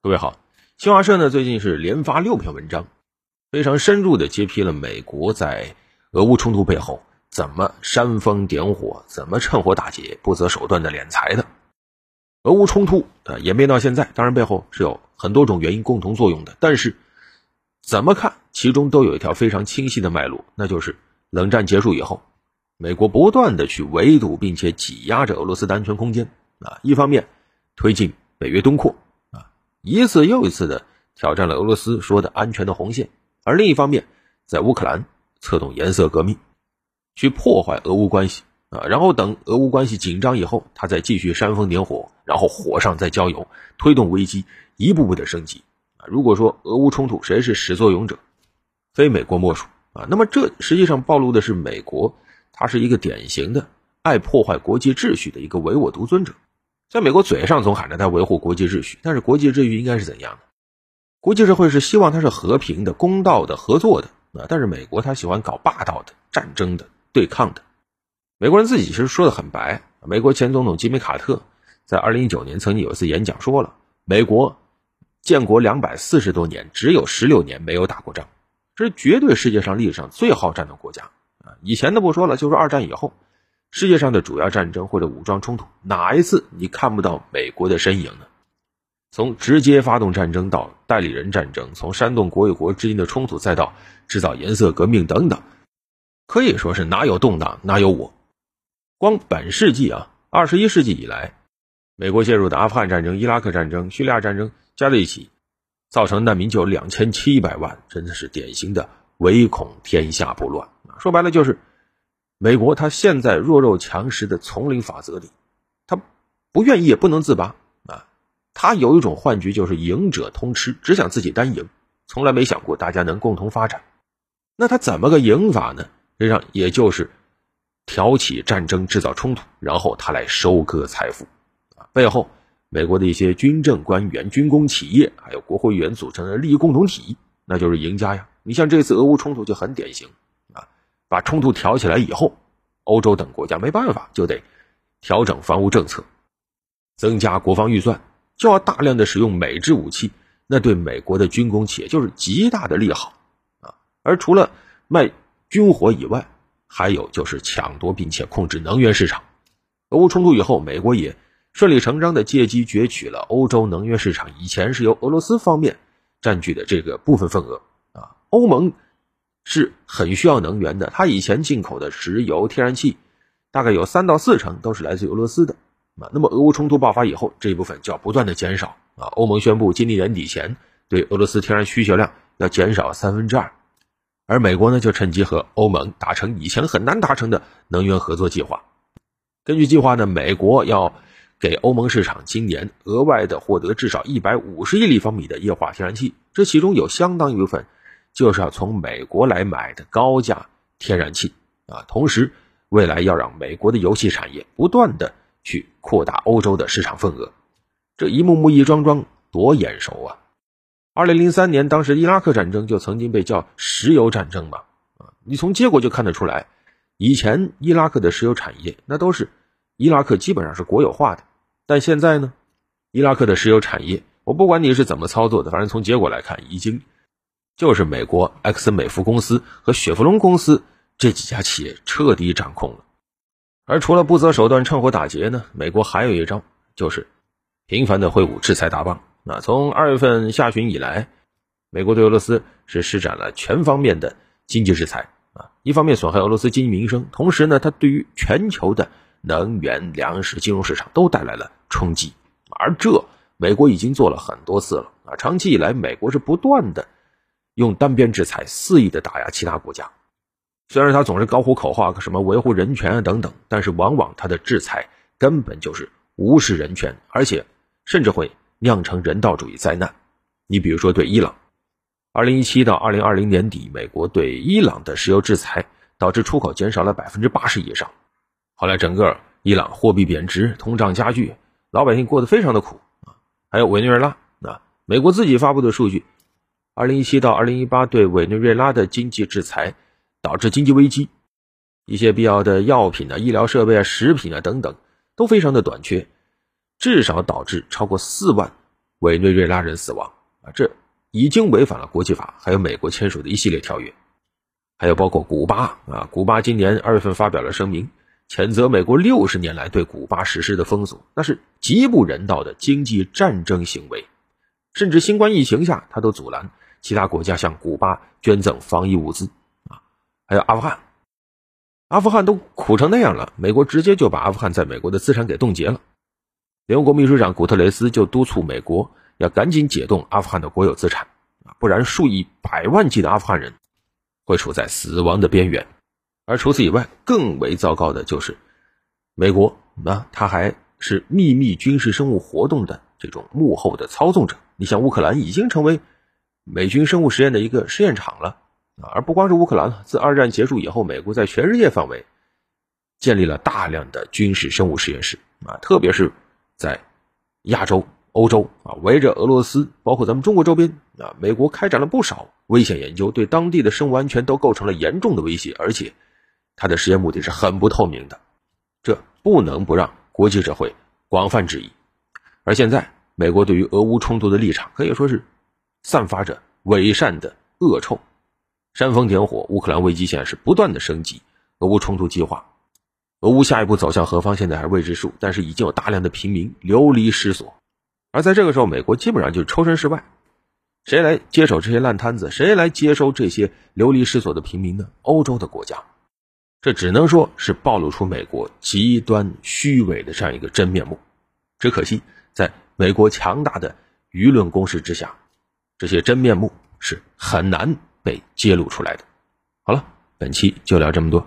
各位好，新华社呢最近是连发六篇文章，非常深入的揭批了美国在俄乌冲突背后怎么煽风点火、怎么趁火打劫、不择手段的敛财的。俄乌冲突啊演变到现在，当然背后是有很多种原因共同作用的，但是怎么看，其中都有一条非常清晰的脉络，那就是冷战结束以后，美国不断的去围堵并且挤压着俄罗斯的安全空间啊，一方面推进北约东扩。一次又一次的挑战了俄罗斯说的安全的红线，而另一方面，在乌克兰策动颜色革命，去破坏俄乌关系啊，然后等俄乌关系紧张以后，他再继续煽风点火，然后火上再浇油，推动危机一步步的升级啊。如果说俄乌冲突谁是始作俑者，非美国莫属啊。那么这实际上暴露的是美国，他是一个典型的爱破坏国际秩序的一个唯我独尊者。在美国嘴上总喊着他维护国际秩序，但是国际秩序应该是怎样的？国际社会是希望它是和平的、公道的、合作的啊！但是美国他喜欢搞霸道的、战争的、对抗的。美国人自己其实说的很白。美国前总统吉米·卡特在二零一九年曾经有一次演讲说了：“美国建国两百四十多年，只有十六年没有打过仗，这是绝对世界上历史上最好战的国家啊！以前的不说了，就是二战以后。”世界上的主要战争或者武装冲突，哪一次你看不到美国的身影呢？从直接发动战争到代理人战争，从煽动国与国之间的冲突，再到制造颜色革命等等，可以说是哪有动荡哪有我。光本世纪啊，二十一世纪以来，美国介入的阿富汗战争、伊拉克战争、叙利亚战争加在一起，造成难民就两千七百万，真的是典型的唯恐天下不乱说白了就是。美国他现在弱肉强食的丛林法则里，他不愿意也不能自拔啊！他有一种幻觉，就是赢者通吃，只想自己单赢，从来没想过大家能共同发展。那他怎么个赢法呢？实际上也就是挑起战争，制造冲突，然后他来收割财富啊！背后美国的一些军政官员、军工企业，还有国会议员组成的利益共同体，那就是赢家呀！你像这次俄乌冲突就很典型。把冲突挑起来以后，欧洲等国家没办法，就得调整防务政策，增加国防预算，就要大量的使用美制武器，那对美国的军工企业就是极大的利好啊。而除了卖军火以外，还有就是抢夺并且控制能源市场。俄乌冲突以后，美国也顺理成章的借机攫取了欧洲能源市场以前是由俄罗斯方面占据的这个部分份额啊，欧盟。是很需要能源的。它以前进口的石油、天然气，大概有三到四成都是来自俄罗斯的啊。那么俄乌冲突爆发以后，这一部分就要不断的减少啊。欧盟宣布今年年底前对俄罗斯天然需求量要减少三分之二，而美国呢就趁机和欧盟达成以前很难达成的能源合作计划。根据计划呢，美国要给欧盟市场今年额外的获得至少一百五十亿立方米的液化天然气，这其中有相当一部分。就是要从美国来买的高价天然气啊，同时未来要让美国的油气产业不断的去扩大欧洲的市场份额，这一幕幕一桩桩多眼熟啊！二零零三年当时伊拉克战争就曾经被叫石油战争嘛啊，你从结果就看得出来，以前伊拉克的石油产业那都是伊拉克基本上是国有化的，但现在呢，伊拉克的石油产业我不管你是怎么操作的，反正从结果来看已经。就是美国埃克森美孚公司和雪佛龙公司这几家企业彻底掌控了，而除了不择手段趁火打劫呢，美国还有一招，就是频繁的挥舞制裁大棒。那从二月份下旬以来，美国对俄罗斯是施展了全方面的经济制裁啊，一方面损害俄罗斯经济民生，同时呢，它对于全球的能源、粮食、金融市场都带来了冲击。而这美国已经做了很多次了啊，长期以来，美国是不断的。用单边制裁肆意的打压其他国家，虽然他总是高呼口号，什么维护人权啊等等，但是往往他的制裁根本就是无视人权，而且甚至会酿成人道主义灾难。你比如说对伊朗，二零一七到二零二零年底，美国对伊朗的石油制裁导致出口减少了百分之八十以上，后来整个伊朗货币贬值，通胀加剧，老百姓过得非常的苦啊。还有委内瑞拉啊，美国自己发布的数据。二零一七到二零一八，对委内瑞拉的经济制裁导致经济危机，一些必要的药品啊、医疗设备啊、食品啊等等都非常的短缺，至少导致超过四万委内瑞拉人死亡啊，这已经违反了国际法，还有美国签署的一系列条约，还有包括古巴啊，古巴今年二月份发表了声明，谴责美国六十年来对古巴实施的封锁，那是极不人道的经济战争行为，甚至新冠疫情下，他都阻拦其他国家向古巴捐赠防疫物资啊，还有阿富汗，阿富汗都苦成那样了，美国直接就把阿富汗在美国的资产给冻结了。联合国秘书长古特雷斯就督促美国要赶紧解冻阿富汗的国有资产啊，不然数以百万计的阿富汗人会处在死亡的边缘。而除此以外，更为糟糕的就是，美国啊，他还是秘密军事生物活动的这种幕后的操纵者。你像乌克兰已经成为美军生物实验的一个试验场了啊，而不光是乌克兰了，自二战结束以后，美国在全世界范围建立了大量的军事生物实验室啊，特别是。在亚洲、欧洲啊，围着俄罗斯，包括咱们中国周边啊，美国开展了不少危险研究，对当地的生物安全都构成了严重的威胁，而且它的实验目的是很不透明的，这不能不让国际社会广泛质疑。而现在，美国对于俄乌冲突的立场可以说是散发着伪善的恶臭，煽风点火，乌克兰危机现在是不断的升级，俄乌冲突激化。俄乌下一步走向何方，现在还是未知数。但是已经有大量的平民流离失所，而在这个时候，美国基本上就是抽身事外，谁来接手这些烂摊子？谁来接收这些流离失所的平民呢？欧洲的国家，这只能说是暴露出美国极端虚伪的这样一个真面目。只可惜，在美国强大的舆论攻势之下，这些真面目是很难被揭露出来的。好了，本期就聊这么多。